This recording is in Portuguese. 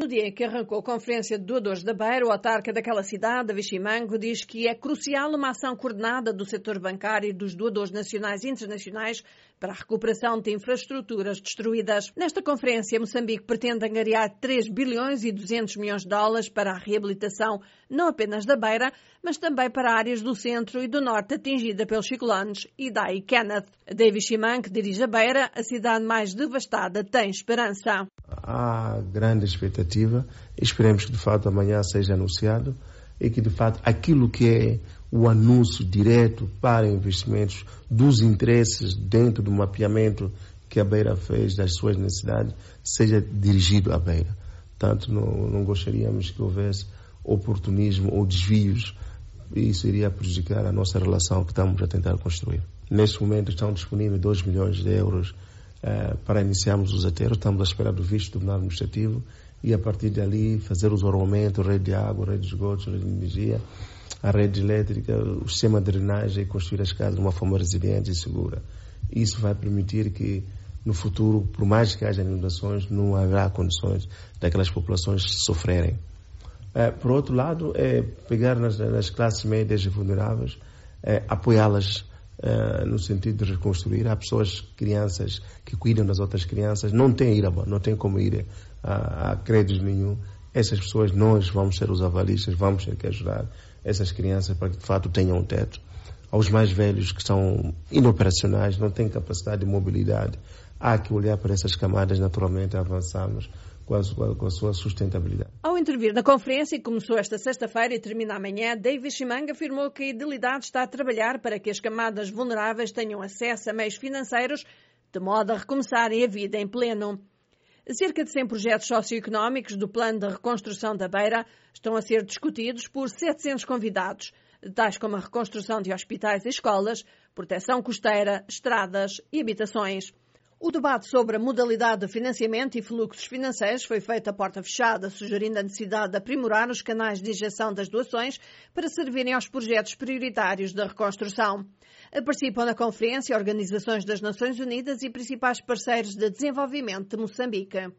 No dia em que arrancou a Conferência de Doadores da Beira, o autarca daquela cidade, Vichimango, diz que é crucial uma ação coordenada do setor bancário e dos doadores nacionais e internacionais para a recuperação de infraestruturas destruídas. Nesta conferência, Moçambique pretende angariar 3 bilhões e 200 milhões de dólares para a reabilitação não apenas da Beira, mas também para áreas do centro e do norte atingida pelos ciclones Idai e Kenneth. David Chiman, que dirige a Beira, a cidade mais devastada, tem esperança. Há grande expectativa. Esperemos que de fato amanhã seja anunciado e que de fato aquilo que é o anúncio direto para investimentos dos interesses dentro do mapeamento que a Beira fez das suas necessidades seja dirigido à Beira. Tanto não, não gostaríamos que houvesse oportunismo ou desvios e isso iria prejudicar a nossa relação que estamos a tentar construir. Neste momento estão disponíveis 2 milhões de euros uh, para iniciarmos os aterros, estamos à espera do visto do Tribunal Administrativo e a partir dali fazer os orçamentos, rede de água, rede de esgotos, rede de energia, a rede elétrica, o sistema de drenagem e construir as casas de uma forma resiliente e segura. Isso vai permitir que no futuro, por mais que haja inundações, não haverá condições daquelas populações sofrerem. É, por outro lado, é pegar nas, nas classes médias e vulneráveis, é, apoiá-las é, no sentido de reconstruir. Há pessoas, crianças, que cuidam das outras crianças, não têm ir, não têm como ir a, a crédito nenhum. Essas pessoas, nós vamos ser os avalistas, vamos ter que ajudar essas crianças para que de fato tenham um teto. Aos mais velhos que são inoperacionais, não têm capacidade de mobilidade, há que olhar para essas camadas naturalmente avançarmos com a, sua, com a sua sustentabilidade. Ao intervir na conferência, que começou esta sexta-feira e termina amanhã, David Chimanga afirmou que a Idilidade está a trabalhar para que as camadas vulneráveis tenham acesso a meios financeiros de modo a recomeçarem a vida em pleno. Cerca de 100 projetos socioeconómicos do Plano de Reconstrução da Beira estão a ser discutidos por 700 convidados, tais como a reconstrução de hospitais e escolas, proteção costeira, estradas e habitações. O debate sobre a modalidade de financiamento e fluxos financeiros foi feito a porta fechada, sugerindo a necessidade de aprimorar os canais de injeção das doações para servirem aos projetos prioritários da reconstrução. Participam na conferência organizações das Nações Unidas e principais parceiros de desenvolvimento de Moçambique.